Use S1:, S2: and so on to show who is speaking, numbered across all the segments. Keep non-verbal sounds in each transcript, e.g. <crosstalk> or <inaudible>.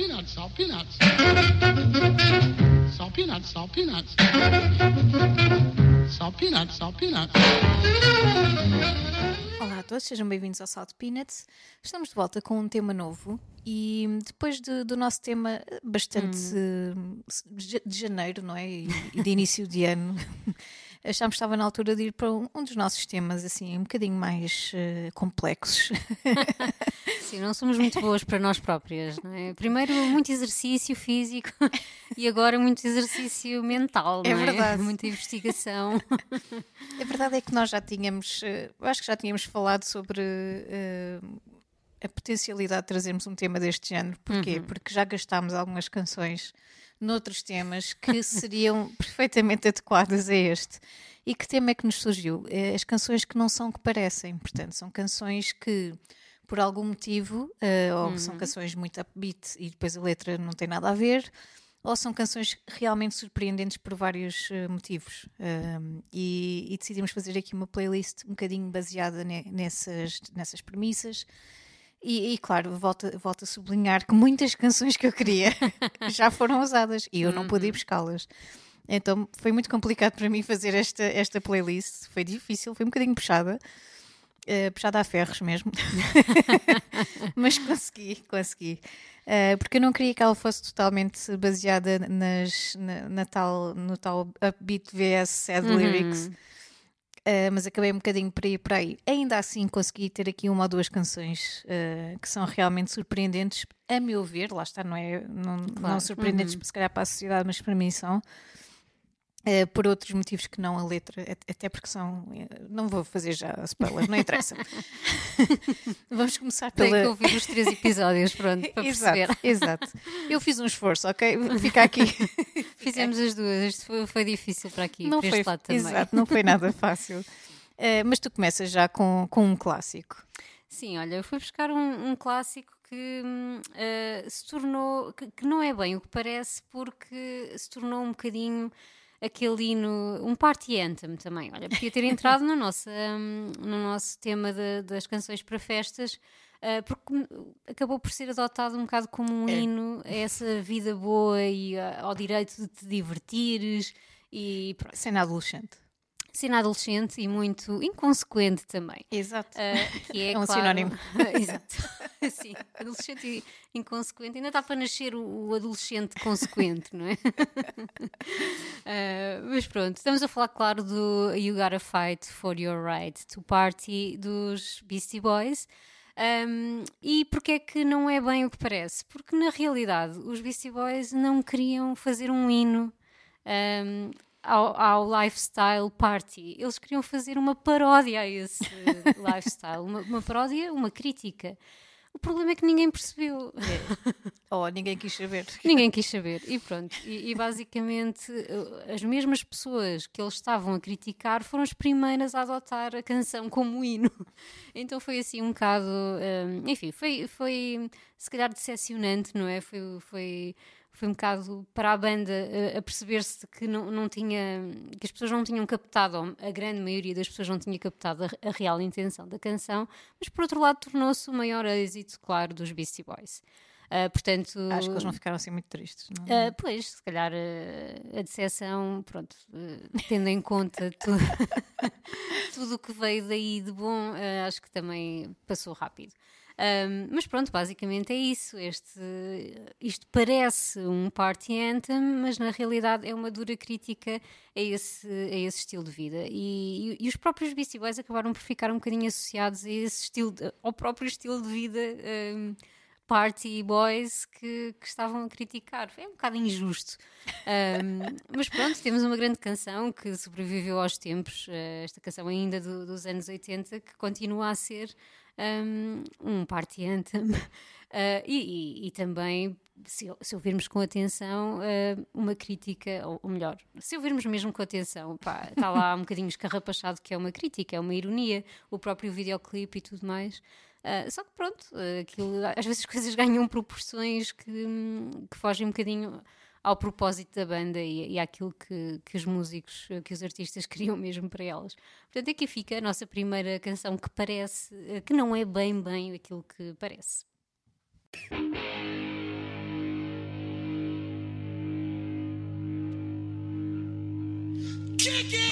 S1: peanuts, salt peanuts. Salt peanuts, salt peanuts. Salt peanuts, salt peanuts.
S2: Olá a todos, sejam bem-vindos ao Salt Peanuts. Estamos de volta com um tema novo e depois de- do nosso tema bastante eh, de janeiro, não é? E de início de ano, <laughs> achámos que estava na altura de ir para um, um dos nossos temas assim um bocadinho mais eh, complexos. <laughs>
S3: Sim, não somos muito boas para nós próprias, não é? Primeiro, muito exercício físico <laughs> e agora muito exercício mental,
S2: É
S3: não é?
S2: verdade.
S3: Muita investigação.
S2: A verdade é que nós já tínhamos, eh, eu acho que já tínhamos falado sobre eh, a potencialidade de trazermos um tema deste género. Porquê? Porque já gastámos algumas canções noutros temas que <laughs> seriam perfeitamente adequadas a este. E que tema é que nos surgiu? Eh, As canções que não são o que parecem. Portanto, são canções que, por algum motivo, eh, ou são canções muito upbeat e depois a letra não tem nada a ver, ou são canções realmente surpreendentes por vários eh, motivos. Um, e, e decidimos fazer aqui uma playlist um bocadinho baseada ne- nessas, nessas premissas. E, e, claro, volto, volto a sublinhar que muitas canções que eu queria <laughs> já foram usadas e eu não pude ir buscá-las. Então foi muito complicado para mim fazer esta, esta playlist. Foi difícil, foi um bocadinho puxada. eh, puxada a ferros mesmo. <laughs> Mas consegui, consegui. Eh, porque eu não queria que ela fosse totalmente baseada nas, na, na tal, no tal upbeat vs sad lyrics. Eh, mas acabei um bocadinho por aí por aí. Ainda assim consegui ter aqui uma ou duas canções eh, que são realmente surpreendentes, a meu ver, lá está, não é? Não, não
S3: Claro.
S2: surpreendentes se calhar para a sociedade, mas para mim são. Eh, por outros motivos que não a letra, at- até porque são. eh, Não vou fazer já spoiler, não interessa. <laughs> <laughs> Vamos começar
S3: Tem
S2: pela.
S3: que ouvir os três episódios, pronto, para <laughs> perceber.
S2: Exato, exato. Eu fiz um esforço, ok? Fica aqui.
S3: Fizemos as duas, isto foi, foi difícil para aqui,
S2: Não
S3: para
S2: foi,
S3: este lado também.
S2: exato, não foi nada fácil. Eh, mas tu começas já com, com um clássico.
S3: Sim, olha, eu fui buscar um, um clássico que eh, se tornou, que, que não é bem o que parece, porque se tornou um bocadinho aquele hino, um party anthem também. Olha, podia ter entrado no nosso, hum, no nosso tema de- das canções para festas, eh, porque hum, acabou por ser adotado um bocado como um
S2: É.
S3: hino a essa vida boa e ah, ao direito de te divertires e pronto,
S2: Cena adolescente.
S3: Sendo adolescente e muito inconsequente também.
S2: Exato.
S3: Uh, que é,
S2: É um
S3: claro-
S2: sinónimo. <laughs>
S3: Exato. <laughs> Sim, adolescente e inconsequente. Ainda está para nascer o, o adolescente consequente, não é? Uh, <laughs> mas pronto, estamos a falar, claro, do You Gotta Fight for Your Right to Party dos Beastie Boys. Um, e porquê é que não é bem o que parece? Porque na realidade os Beastie Boys não queriam fazer um hino um, ao, ao lifestyle party. Eles queriam fazer uma paródia a esse <laughs> lifestyle, uma, uma paródia, uma crítica. O problema é que ninguém percebeu.
S2: Oh, ninguém quis saber. <laughs>
S3: Ninguém quis saber. E pronto. E, e basicamente eh, as mesmas pessoas que eles estavam a criticar foram as primeiras a adotar a canção como hino. <laughs> Então foi assim um bocado. eh, enfim, foi, foi se calhar decepcionante, não é? Foi. foi foi um bocado para a banda eh, a perceber-se que não, não tinha que as pessoas não tinham captado, a grande maioria das pessoas não tinha captado a, a real intenção da canção, mas por outro lado tornou-se o maior êxito, claro, dos Beastie Boys. Ah, portanto,
S2: Acho que eles não ficaram assim muito tristes. Não?
S3: ah, pois, se calhar ah, a decepção, pronto, tendo em conta tu- <laughs> tudo o que veio daí de bom, acho que também passou rápido. Ahm, mas pronto, basicamente é isso. Este, isto parece um party anthem, mas na realidade é uma dura crítica a esse, a esse estilo de vida. E, e- e os próprios Beastie Boys acabaram por ficar um bocadinho associados a esse estilo, de- ao próprio estilo de vida ahm, party boys que, que estavam a criticar. É um bocado injusto. Ahm, <laughs> mas pronto, temos uma grande canção que sobreviveu aos tempos, eh, esta canção ainda do- dos anos 80, que continua a ser um, um party anthem. <laughs> Ah, e, e- e também, se, se ouvirmos com atenção, ah, uma crítica, ou, ou melhor, se ouvirmos mesmo com atenção, pá, está lá um bocadinho escarrapachado que é uma crítica, é uma ironia, o próprio videoclipe e tudo mais. Ah, só que pronto, aquilo, às vezes as coisas ganham proporções que, hum, que fogem um bocadinho ao propósito da banda e, e àquilo que, que os músicos, que os artistas <laughs> queriam mesmo para elas. Portanto, aqui fica a nossa primeira canção que parece, eh, que não é bem bem aquilo que parece. Kick it!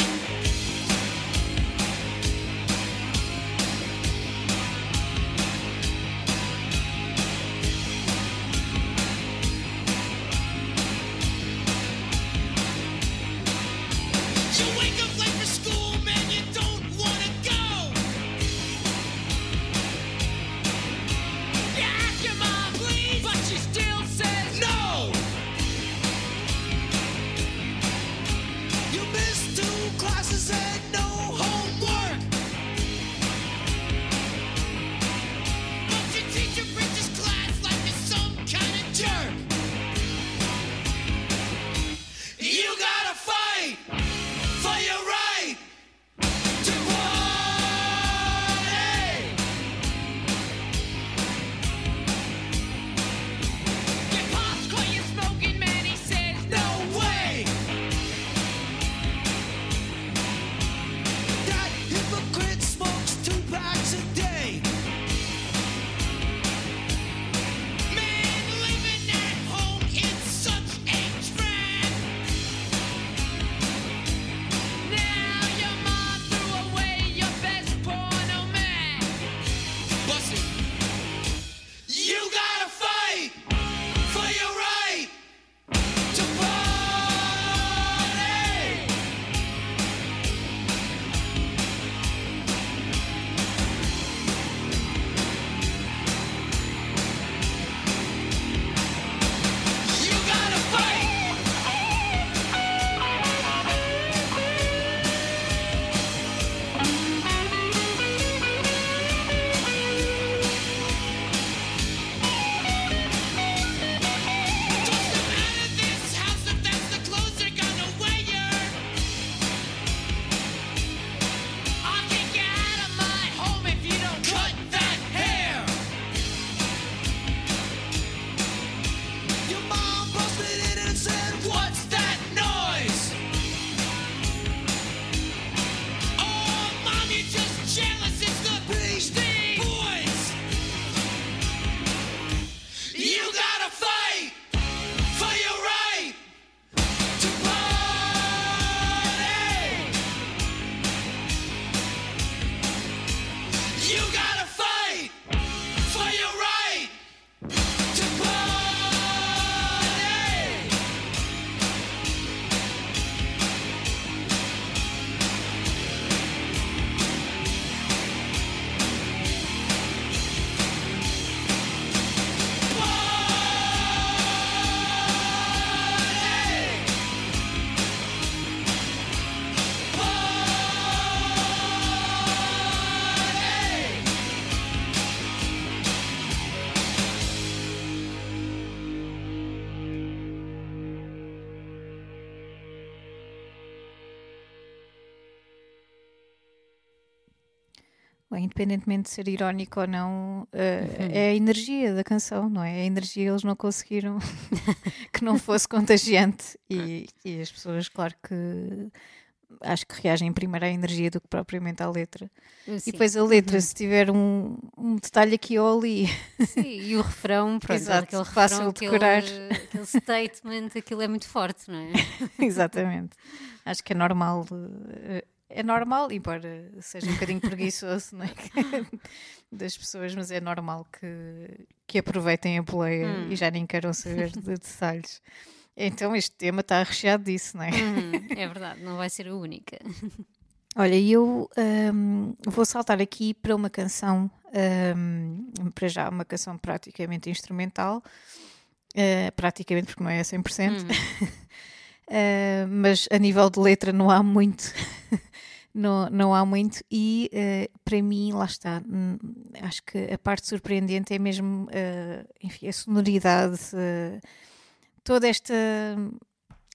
S2: Independentemente de ser irónico ou não, uh, é a energia da canção, não é? A energia eles não conseguiram <laughs> que não fosse contagiante e, e, as pessoas, claro que acho que reagem primeiro à energia do que propriamente à letra. Sim. E depois a letra, uhum. se tiver um, um, detalhe aqui ou ali.
S3: Sim, e o refrão, <laughs> pronto,
S2: Exato, aquele fácil de decorar.
S3: Aquele, aquele statement, aquilo é muito forte, não é? <laughs>
S2: Exatamente. Acho que é normal. Uh, é normal, embora seja um bocadinho preguiçoso é? <laughs> das pessoas, mas é normal que, que aproveitem a boleia hum. e já nem queiram saber de detalhes. Então este tema está recheado disso, não é?
S3: Uhum, é verdade, não vai ser a única.
S2: Olha, eu um, vou saltar aqui para uma canção, um, para já uma canção praticamente instrumental, uh, praticamente porque não é a 100%, uhum. uh, <laughs> mas a nível de letra não há muito <laughs> não, não há muito, e uh, para mim, lá está, hum, acho que a parte surpreendente é mesmo uh, enfim, a sonoridade, uh, toda esta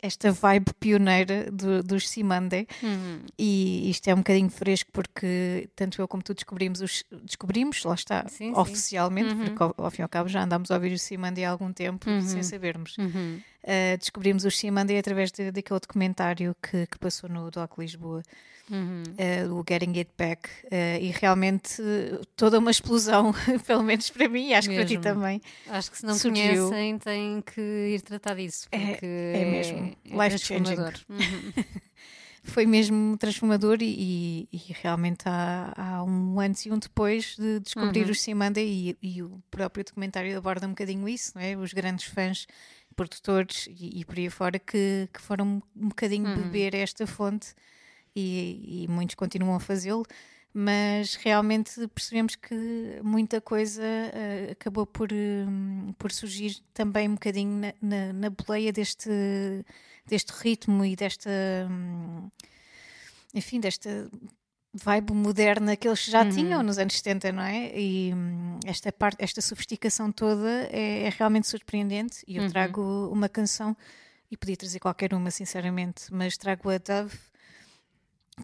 S2: esta vibe pioneira do, dos Simande uhum. e isto é um bocadinho fresco porque tanto eu como tu descobrimos os, descobrimos, lá está, sim, oficialmente, sim. Uhum. porque ao, ao, fim e ao cabo já andámos a ouvir os Simande há algum tempo uhum. sem sabermos. Uh, descobrimos os Simande através de, daquele documentário que, que passou no Doc Lisboa uhum. uh, o Getting It Back, uh, e realmente toda uma explosão, <laughs> pelo menos para mim, acho mesmo. que para ti também.
S3: Acho que se não surgiu. conhecem, têm que ir tratar disso, é, é,
S2: é mesmo é, life changing. <laughs> Uhum. Foi mesmo transformador e, e, e realmente há, há, um antes e um depois de descobrir uhum. os Simanda e, e, o próprio documentário aborda um bocadinho isso, não é? Os grandes fãs produtores e, e por aí fora que, que foram um bocadinho uhum. beber esta fonte e, e muitos continuam a fazê-lo, mas realmente percebemos que muita coisa uh, acabou por, uh, por surgir também um bocadinho na, na, na, boleia deste, deste ritmo e desta. Um, enfim, desta vibe moderna que eles já uhum. tinham nos anos 70, não é? E um, esta parte, esta sofisticação toda é, é realmente surpreendente. E eu uhum. trago uma canção, e podia trazer qualquer uma, sinceramente, mas trago a Dove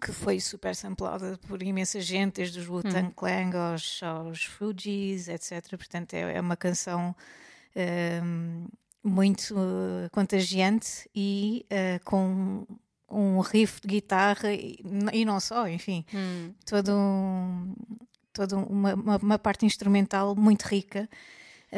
S2: que foi super samplada por imensa gente, desde os Wu-Tang hum. Clan aos, aos Fugees, etc. Portanto, é, é uma canção um, muito uh, contagiante e uh, com um riff de guitarra e, e não só, enfim, hum. todo um, toda uma, uma, uma parte instrumental muito rica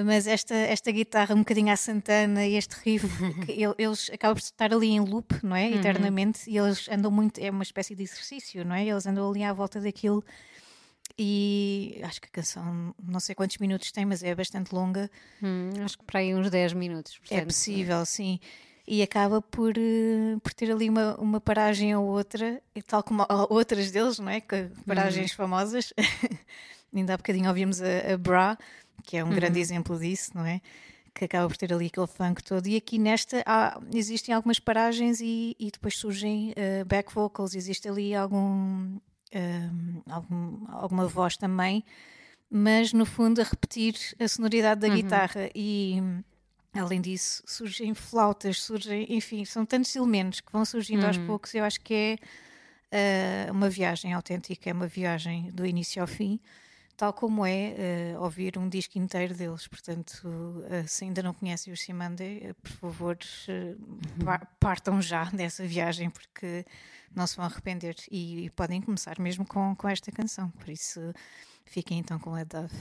S2: mas esta, esta guitarra um bocadinho à Santana e este riff, <laughs> eles acabam por estar ali em loop, não é? Uhum. Eternamente, e eles andam muito, é uma espécie de exercício, não é? Eles andam ali à volta daquilo e acho que a canção não sei quantos minutos tem, mas é bastante longa.
S3: Hum, acho que para aí uns 10 minutos.
S2: Portanto. É possível, sim. E acaba por, uh, por ter ali uma, uma paragem ou outra, tal como outras deles, não é? Paragens uhum. famosas. <laughs> Ainda há bocadinho ouvimos a, a Bra, que é um uhum. grande exemplo disso, não é? Que acaba por ter ali aquele funk todo. E aqui nesta há, existem algumas paragens e, e depois surgem uh, back vocals, existe ali algum, uh, algum, alguma voz também, mas no fundo a repetir a sonoridade da uhum. guitarra e. Além disso, surgem flautas, surgem, enfim, são tantos elementos que vão surgindo uhum. aos poucos. Eu acho que é uh, uma viagem autêntica, é uma viagem do início ao fim tal como é uh, ouvir um disco inteiro deles. Portanto, uh, se ainda não conhecem os Simande, uh, por favor, partam já <laughs> dessa viagem, porque não se vão arrepender e, e, podem começar mesmo com, com esta canção. Por isso, fiquem então com a Dove.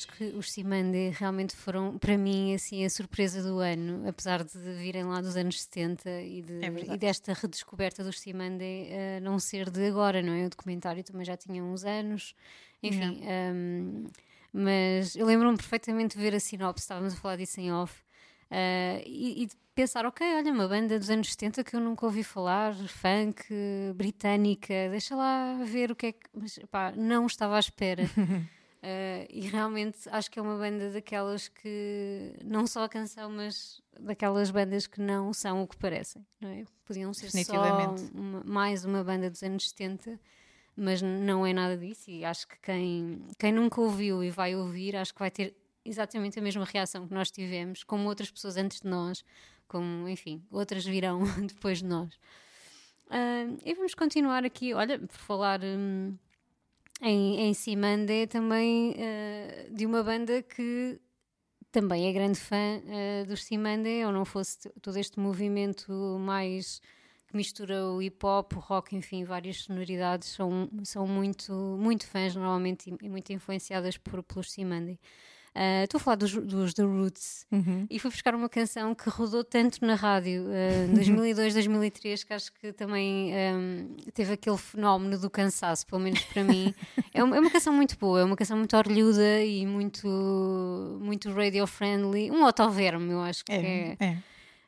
S3: Acho que os Simande realmente foram, para mim, assim, a surpresa do ano, apesar de virem lá dos anos 70 e, de,
S2: É
S3: e desta redescoberta dos Simande uh, não ser de agora, não é? O documentário também já tinha uns anos, enfim. Um, mas eu lembro-me perfeitamente de ver a sinopse, estávamos a falar disso em off, uh, e, e de pensar, ok, olha, uma banda dos anos 70 que eu nunca ouvi falar, funk, britânica, deixa lá ver o que é que. Mas pá, não estava à espera. <laughs> Uh, e realmente acho que é uma banda daquelas que não só a canção, mas daquelas bandas que não são o que parecem, não é? Podiam ser só uma, mais uma banda dos anos 70, mas não é nada disso. E acho que quem, quem nunca ouviu e vai ouvir, acho que vai ter exatamente a mesma reação que nós tivemos, como outras pessoas antes de nós, como, enfim, outras virão <laughs> depois de nós. Uh, e vamos continuar aqui, olha, por falar. Hum, em, em Simandé também uh, de uma banda que também é grande fã uh, dos Simandé, ou não fosse todo este movimento mais que mistura o hip hop, o rock, enfim, várias sonoridades, são, são muito, muito fãs normalmente e, muito influenciadas por, pelos Simandé. Uh, estou a falar dos, dos The Roots
S2: uhum.
S3: e fui buscar uma canção que rodou tanto na rádio uh, em 2002, 2003, <laughs> que acho que também um, teve aquele fenómeno do cansaço, pelo menos para mim. <laughs> É uma, é uma, canção muito boa, é uma canção muito orlhuda e muito, muito radio-friendly. Um autoverme, eu acho que é,
S2: é.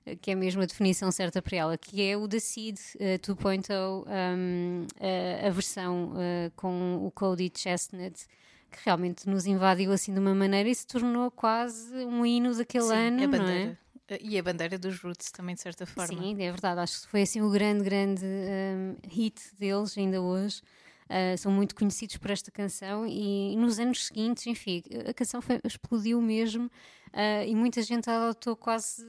S3: é que é mesmo a definição certa para ela, que é o The Seed uh, 2.0, um, uh, a versão uh, com o Cody Chestnut, que realmente nos invadiu assim de uma maneira e se tornou quase um hino daquele
S2: Sim,
S3: ano,
S2: a
S3: não
S2: bandeira.
S3: é?
S2: E a bandeira dos Roots também, de certa forma.
S3: Sim, é verdade. Acho que foi assim o grande, grande um, hit deles ainda hoje. Uh, são muito conhecidos por esta canção e, nos anos seguintes, enfim, a canção foi, explodiu mesmo uh, e muita gente a adotou quase,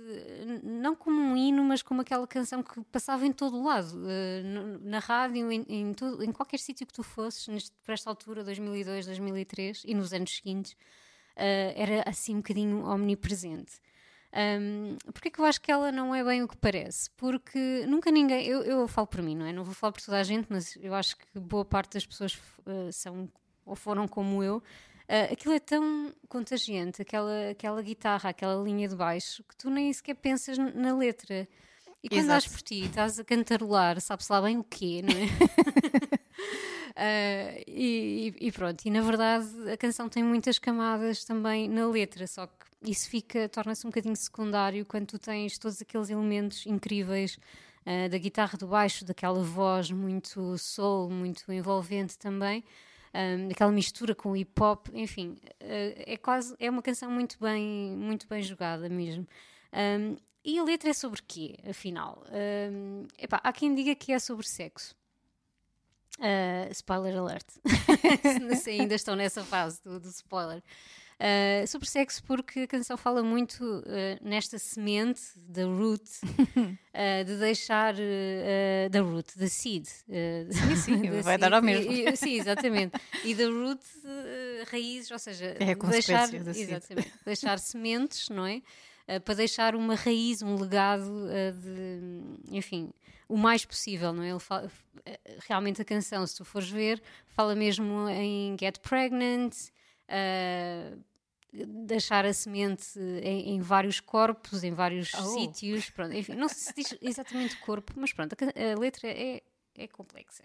S3: não como um hino, mas como aquela canção que passava em todo o lado, uh, na rádio, em, em, em qualquer sítio que tu fosses, neste, por esta altura, 2002, 2003 e nos anos seguintes, era assim um bocadinho omnipresente. Um, Porquê que eu acho que ela não é bem o que parece? Porque nunca ninguém. Eu, eu falo por mim, não é? Não vou falar por toda a gente, mas eu acho que boa parte das pessoas uh, são ou foram como eu. Uh, aquilo é tão contagiante, aquela, aquela guitarra, aquela linha de baixo, que tu nem sequer pensas na letra. E quando dás por ti, estás a cantarolar, sabes lá bem o quê, não é? uh, <laughs> e, e, pronto, e na verdade a canção tem muitas camadas também na letra, só que isso fica, torna-se um bocadinho secundário quando tu tens todos aqueles elementos incríveis uh, da guitarra do baixo, daquela voz muito soul, muito envolvente também. um, aquela mistura com hip hop, enfim, uh, é quase é uma canção muito bem, muito bem jogada mesmo. Um, e a letra é sobre quê, afinal? Um, epá, há quem diga que é sobre sexo. Uh, spoiler alert. <laughs> Se ainda estão nessa fase do, do spoiler. Uh, sobre sexo, porque a canção fala muito uh, nesta semente da root, uh, <laughs> de deixar da root, da seed.
S2: sim, sim, <laughs> vai seed, dar ao mesmo.
S3: E, sim, exatamente. E da root, raízes, ou seja,
S2: é
S3: deixar, exatamente, deixar sementes, não é? para deixar uma raiz, um legado de, enfim, o mais possível, não é? Ele fala, realmente a canção, se tu fores ver, fala mesmo em get pregnant, uh, deixar a semente em, em, vários corpos, em vários oh. sítios. Pronto, enfim, não se diz exatamente corpo, mas pronto, a, a letra é, é complexa.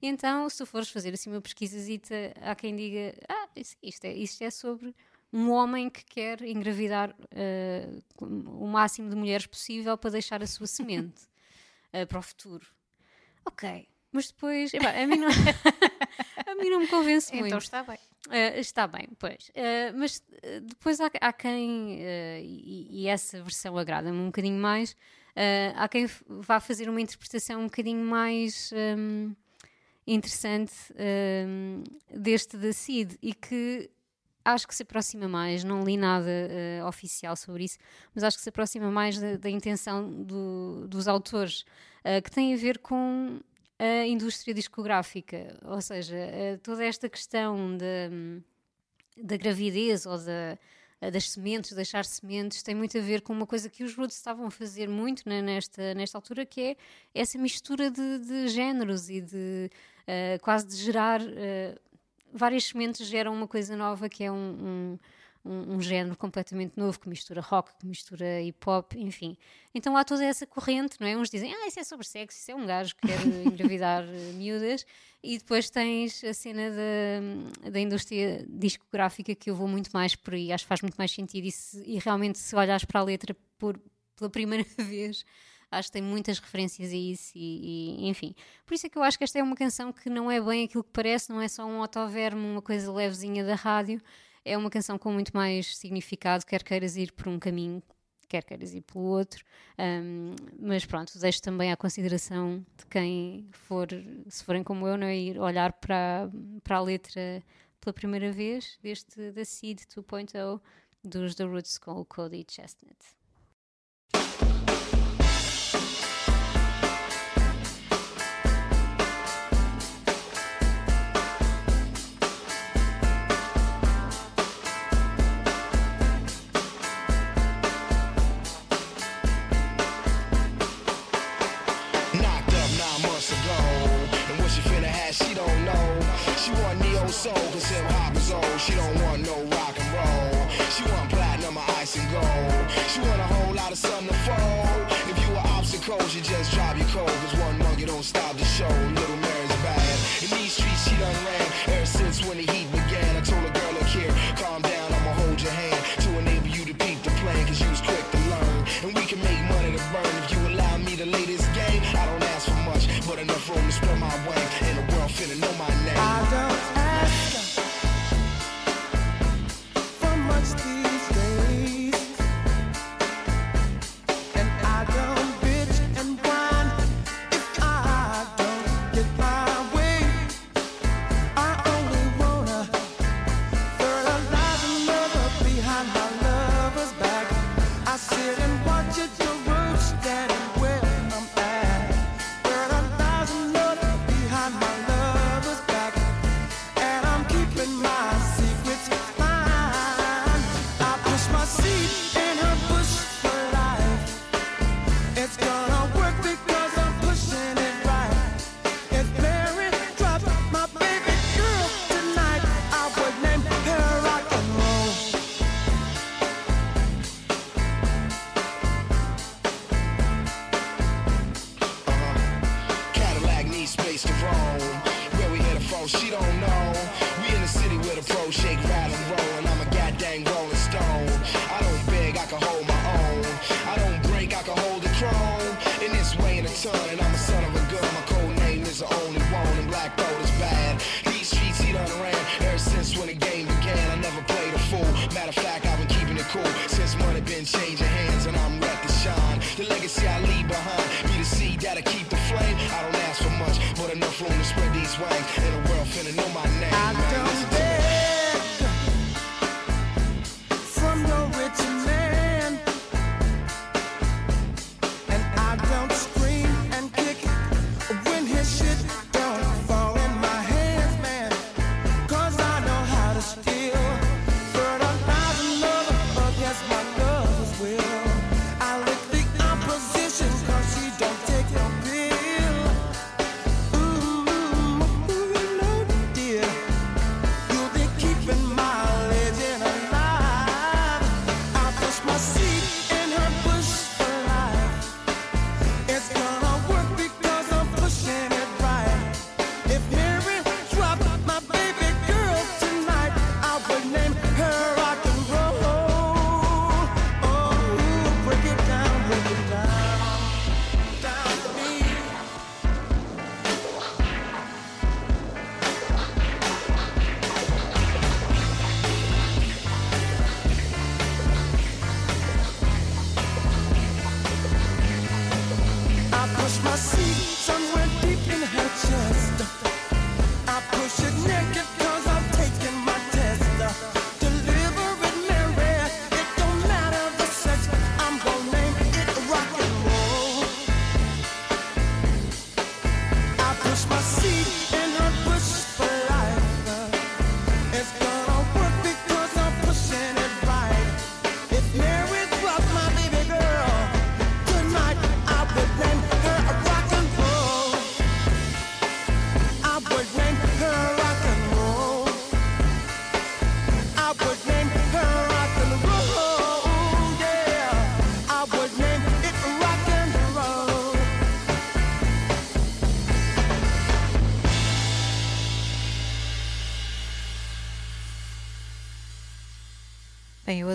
S3: Então, se tu fores fazer assim uma pesquisazita, há quem diga: Ah, isto é, isto é sobre um homem que quer engravidar uh, o máximo de mulheres possível para deixar a sua semente uh, <laughs> para o futuro. Ok, mas depois, epá, a, mim não, <laughs> <laughs> a mim não me convence
S2: então
S3: muito.
S2: Então está bem.
S3: Uh, está bem, pois. Uh, mas depois há, há quem, uh, e, e, essa versão agrada-me um bocadinho mais, há quem vá fazer uma interpretação um bocadinho mais um, interessante um, deste da Cid e que acho que se aproxima mais, não li nada oficial sobre isso, mas acho que se aproxima mais da, da intenção do, dos autores, que tem a ver com a indústria discográfica, ou seja, toda esta questão da, gravidez ou da, das sementes, deixar sementes, tem muito a ver com uma coisa que os Roots estavam a fazer muito né, nesta, nesta altura, que é essa mistura de, de géneros e de uh, quase de gerar. Uh, várias sementes geram uma coisa nova que é um, um um, um, género completamente novo que mistura rock, que mistura hip hop, enfim. Então há toda essa corrente, não é? Uns dizem, ah, isso é sobre sexo, isso é um gajo que quer <laughs> engravidar eh, miúdas, e depois tens a cena da, da indústria discográfica que eu vou muito mais por aí, acho que faz muito mais sentido, e, se, e realmente se olhares para a letra por, pela primeira <laughs> vez acho que tem muitas referências a isso e, e, enfim. Por isso é que eu acho que esta é uma canção que não é bem aquilo que parece, não é só um autoverme, uma coisa levezinha da rádio, é uma canção com muito mais significado, quer queiras ir por um caminho, quer queiras ir pelo outro. Um, mas pronto, deixo também à consideração de quem for, se forem como eu, não é? ir olhar para, para a letra pela primeira vez, deste da Seed 2.0 dos The Roots com o Cody Chestnut.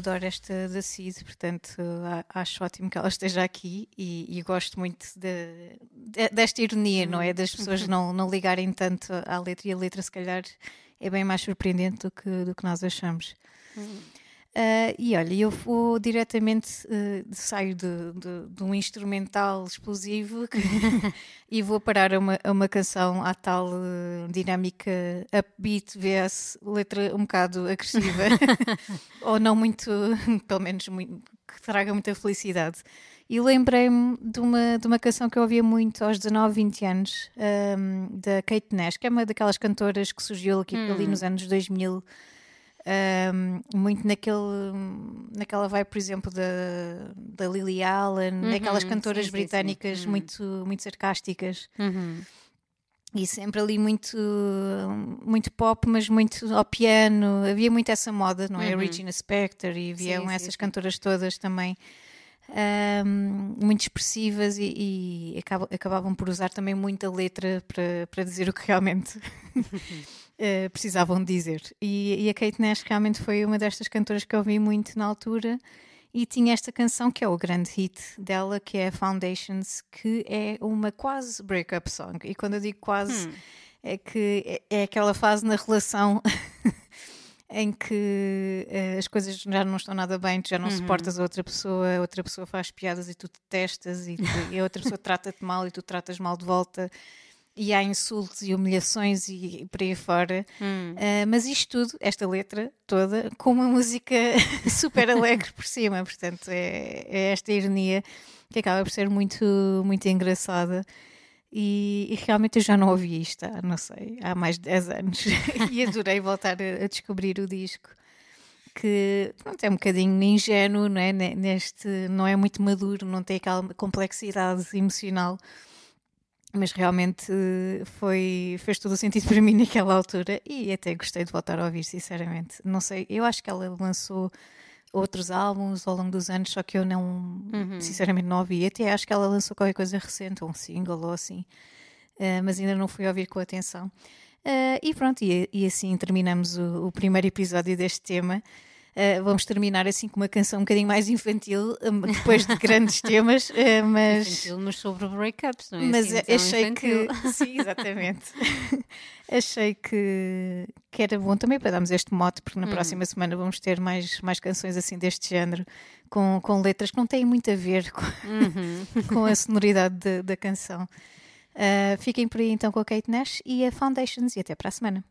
S2: Adoro esta da Cid, portanto acho ótimo que ela esteja aqui e, e gosto muito de- de- desta ironia, não é? Das pessoas não, não ligarem tanto à letra e a letra, se calhar, é bem mais surpreendente do que, do que nós achamos. Ah, e olha, eu vou diretamente, ah, saio de, de- de um instrumental explosivo que- <laughs> e vou parar a uma, a uma canção à tal ah, dinâmica upbeat vs letra um bocado agressiva, <laughs> ou não muito, pelo menos muito, que traga muita felicidade. E lembrei-me de uma, de uma canção que eu ouvia muito aos 19, 20 anos, ahm, da Kate Nash, que é uma daquelas cantoras que surgiu aqui, ali nos anos 2000, ahm, muito naquele, naquela vibe, por exemplo, da, da Lily Allen, daquelas cantoras
S3: sim, sim,
S2: britânicas
S3: sim.
S2: muito, muito sarcásticas.
S3: Uhum.
S2: E sempre ali muito, muito pop, mas muito ao piano. Havia muito essa moda, não é? A Regina Spektor e haviam
S3: Uhum. sim,
S2: essas
S3: sim.
S2: cantoras todas também ahm, muito expressivas e, e acabavam por usar também muita letra para, para dizer o que realmente <laughs> eh, precisavam dizer. E, e a Kate Nash realmente foi uma destas cantoras que eu ouvi muito na altura. E tinha esta canção que é o grande hit dela, que é Foundations, que é uma quase breakup song. E quando eu digo quase, é que é, é aquela fase na relação <laughs> em que eh, as coisas já não estão nada bem, tu já não suportas a outra pessoa, a outra pessoa faz piadas e tu detestas, e, tu- e a outra pessoa <laughs> trata-te mal e tu tratas mal de volta. E há insultos e humilhações e por aí fora. Ah, mas isto tudo, esta letra toda, com uma música <laughs> super alegre por cima. Portanto, é, é esta ironia que acaba por ser muito, muito engraçada. E, e realmente eu já não ouvi isto há, não sei, há mais de 10 anos. <laughs> e adorei voltar a, a descobrir o disco. Que pronto, é um bocadinho ingênuo, não é? Ne- Neste, não é muito maduro, não tem aquela complexidade emocional mas realmente eh, foi, fez todo o sentido <laughs> para mim naquela altura e até gostei de voltar a ouvir, sinceramente. Não sei, eu acho que ela lançou outros álbuns ao longo dos anos, só que eu não, sinceramente, não ouvi. Até acho que ela lançou qualquer coisa recente, um single ou assim, eh, mas ainda não fui ouvir com atenção. Eh, e pronto, e, e assim terminamos o, o primeiro episódio deste tema. Eh, vamos terminar assim com uma canção um bocadinho mais infantil, depois de grandes <laughs> temas, uh, mas.
S3: Infantil, mas sobre breakups, não é?
S2: Mas
S3: assim, eh,
S2: achei
S3: infantil.
S2: que. <laughs> Sim, exatamente. <laughs> achei que, que era bom também para darmos este mote, porque na
S3: hum.
S2: próxima semana vamos ter mais, mais canções assim deste género, com, com letras que não têm muito a ver com,
S3: uhum.
S2: com a sonoridade de, da canção. Uh, fiquem por aí então com a Kate Nash e a Foundations, e até para a semana.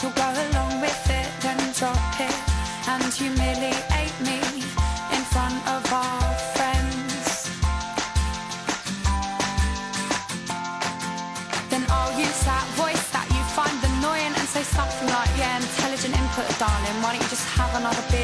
S4: you'll go along with it, drop it and humiliate me in front of our friends. Then I'll use that voice that you find annoying and say something like, yeah, intelligent input, darling, why don't you just have another beer?